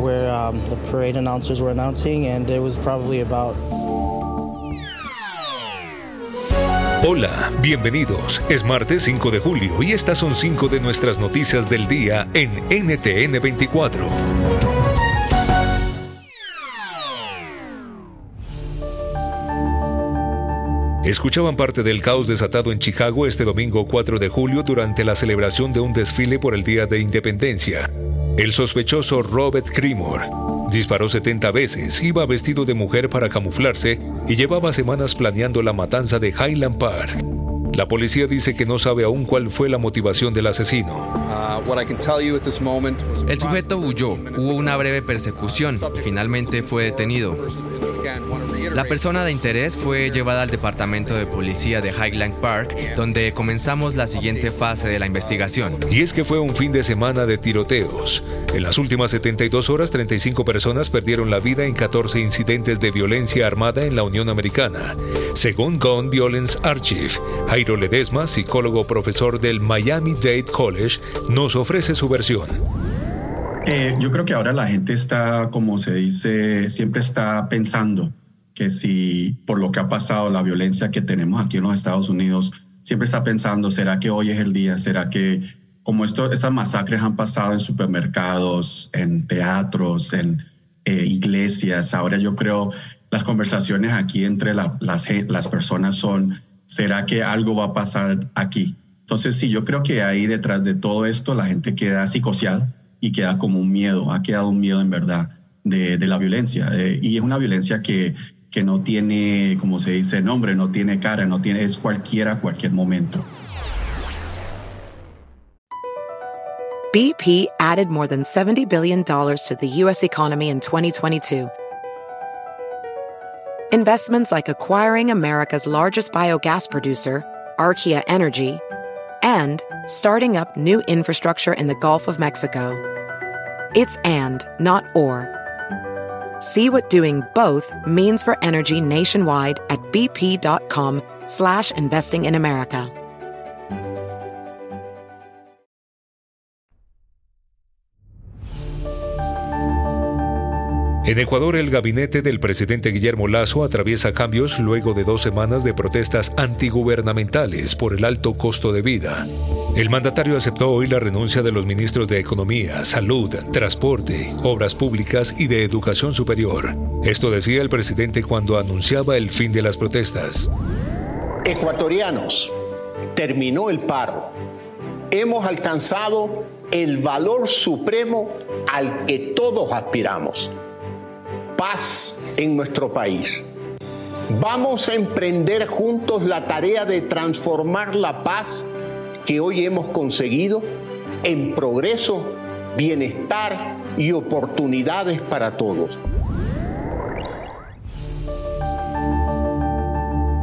where um, the parade announcers were announcing, and it was probably about Hola, bienvenidos. Es martes 5 de julio y estas son cinco de nuestras noticias del día en NTN 24. Escuchaban parte del caos desatado en Chicago este domingo 4 de julio durante la celebración de un desfile por el Día de Independencia. El sospechoso Robert Crimor disparó 70 veces, iba vestido de mujer para camuflarse y llevaba semanas planeando la matanza de Highland Park. La policía dice que no sabe aún cuál fue la motivación del asesino. El sujeto huyó, hubo una breve persecución finalmente fue detenido. La persona de interés fue llevada al departamento de policía de Highland Park, donde comenzamos la siguiente fase de la investigación. Y es que fue un fin de semana de tiroteos. En las últimas 72 horas, 35 personas perdieron la vida en 14 incidentes de violencia armada en la Unión Americana. Según Gun Violence Archive, Jairo Ledesma, psicólogo profesor del Miami Dade College, nos ofrece su versión. Eh, yo creo que ahora la gente está, como se dice, siempre está pensando que si por lo que ha pasado, la violencia que tenemos aquí en los Estados Unidos, siempre está pensando, ¿será que hoy es el día? ¿Será que como esto, estas masacres han pasado en supermercados, en teatros, en eh, iglesias, ahora yo creo las conversaciones aquí entre las, las personas son, ¿será que algo va a pasar aquí? Entonces, sí, yo creo que ahí detrás de todo esto la gente queda psicoseada y queda como un miedo, ha quedado un miedo en verdad de, de la violencia. Eh, y es una violencia que que no tiene, como se dice, nombre, no tiene cara, no tiene, es cualquiera, cualquier momento. BP added more than $70 billion to the U.S. economy in 2022. Investments like acquiring America's largest biogas producer, Archaea Energy, and starting up new infrastructure in the Gulf of Mexico. It's and, not or. See what doing both means for energy nationwide at bp.com slash investing in America. En Ecuador, el gabinete del presidente Guillermo Lazo atraviesa cambios luego de dos semanas de protestas antigubernamentales por el alto costo de vida. El mandatario aceptó hoy la renuncia de los ministros de Economía, Salud, Transporte, Obras Públicas y de Educación Superior. Esto decía el presidente cuando anunciaba el fin de las protestas. Ecuatorianos, terminó el paro. Hemos alcanzado el valor supremo al que todos aspiramos paz en nuestro país. Vamos a emprender juntos la tarea de transformar la paz que hoy hemos conseguido en progreso, bienestar y oportunidades para todos.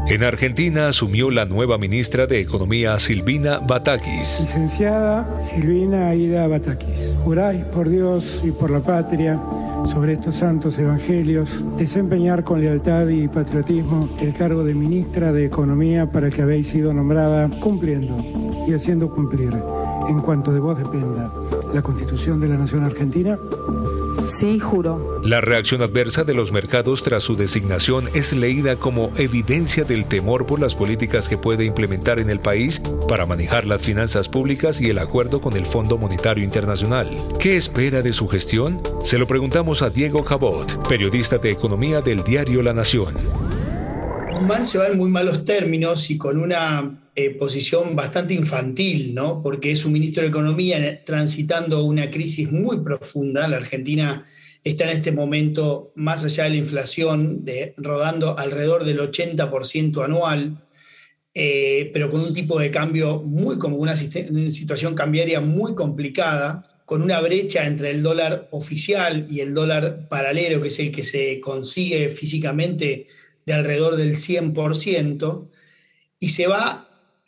En Argentina asumió la nueva ministra de Economía Silvina Batakis. Licenciada Silvina Aida Batakis, juráis por Dios y por la patria sobre estos santos evangelios, desempeñar con lealtad y patriotismo el cargo de ministra de Economía para el que habéis sido nombrada, cumpliendo y haciendo cumplir, en cuanto de vos dependa, la Constitución de la Nación Argentina Sí, juro. La reacción adversa de los mercados tras su designación es leída como evidencia del temor por las políticas que puede implementar en el país para manejar las finanzas públicas y el acuerdo con el Fondo Monetario Internacional. ¿Qué espera de su gestión? Se lo preguntamos a Diego Cabot, periodista de economía del diario La Nación. Guzmán se va en muy malos términos y con una eh, posición bastante infantil, ¿no? Porque es un ministro de Economía transitando una crisis muy profunda. La Argentina está en este momento, más allá de la inflación, rodando alrededor del 80% anual, eh, pero con un tipo de cambio muy como una situación cambiaria muy complicada, con una brecha entre el dólar oficial y el dólar paralelo, que es el que se consigue físicamente de alrededor del 100%, y se va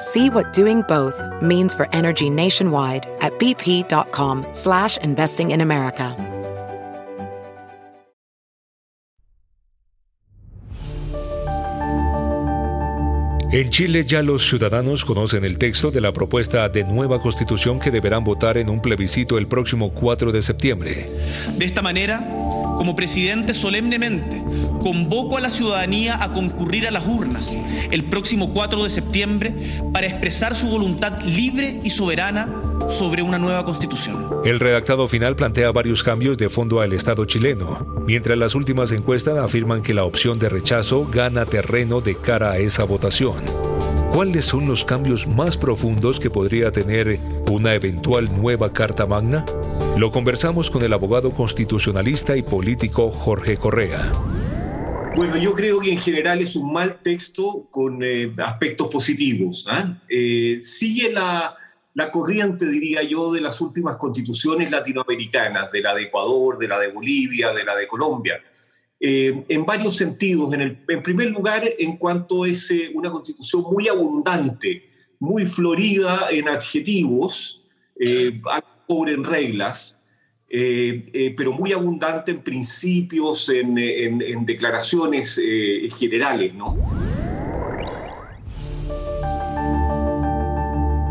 See what doing both means for energy nationwide at bp.com slash investing in America. En Chile ya los ciudadanos conocen el texto de la propuesta de nueva constitución que deberán votar en un plebiscito el próximo 4 de septiembre. De esta manera, como presidente solemnemente convoco a la ciudadanía a concurrir a las urnas el próximo 4 de septiembre para expresar su voluntad libre y soberana sobre una nueva constitución. El redactado final plantea varios cambios de fondo al Estado chileno, mientras las últimas encuestas afirman que la opción de rechazo gana terreno de cara a esa votación. ¿Cuáles son los cambios más profundos que podría tener una eventual nueva Carta Magna? Lo conversamos con el abogado constitucionalista y político Jorge Correa. Bueno, yo creo que en general es un mal texto con eh, aspectos positivos. ¿ah? Eh, sigue la, la corriente, diría yo, de las últimas constituciones latinoamericanas, de la de Ecuador, de la de Bolivia, de la de Colombia, eh, en varios sentidos. En, el, en, primer lugar, en cuanto es una constitución muy abundante, muy florida en adjetivos, eh, pobre en reglas, eh, eh, pero muy abundante en principios, en, declaraciones eh, generales, ¿no?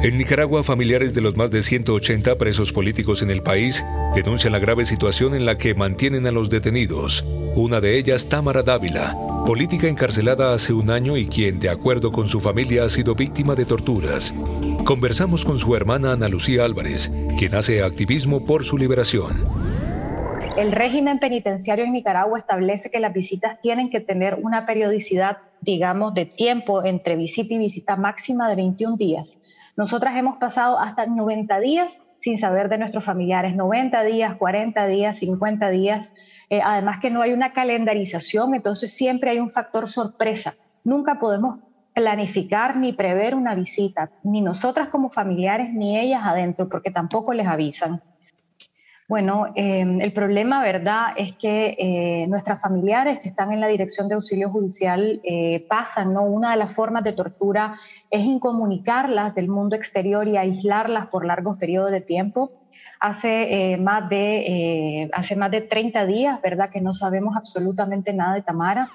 En Nicaragua, familiares de los más de 180 presos políticos en el país denuncian la grave situación en la que mantienen a los detenidos. Una de ellas, Tamara Dávila, política encarcelada hace un año y quien, de acuerdo con su familia, ha sido víctima de torturas. Conversamos con su hermana Ana Lucía Álvarez, quien hace activismo por su liberación. El régimen penitenciario en Nicaragua establece que las visitas tienen que tener una periodicidad, digamos, de tiempo entre visita y visita máxima de 21 días. Nosotras hemos pasado hasta 90 días sin saber de nuestros familiares, 90 días, 40 días, 50 días. Eh, además que no hay una calendarización, entonces siempre hay un factor sorpresa. Nunca podemos planificar ni prever una visita, ni nosotras como familiares, ni ellas adentro, porque tampoco les avisan. Bueno, eh, el problema, ¿verdad?, es que eh, nuestras familiares que están en la dirección de auxilio judicial eh, pasan, ¿no? Una de las formas de tortura es incomunicarlas del mundo exterior y aislarlas por largos periodos de tiempo. Hace, más de, hace más de 30 días, ¿verdad?, que no sabemos absolutamente nada de Tamara.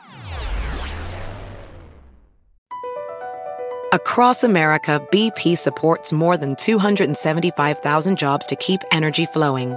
Across America, BP supports more than 275,000 jobs to keep energy flowing.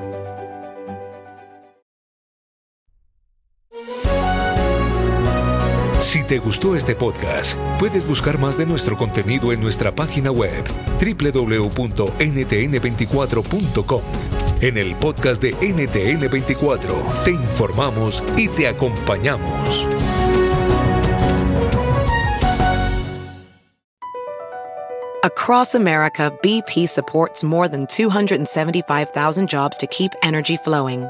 Te gustó este podcast, puedes buscar más de nuestro contenido en nuestra página web www.ntn24.com. En el podcast de NTN24 te informamos y te acompañamos. Across America, BP supports more than 275,000 jobs to keep energy flowing.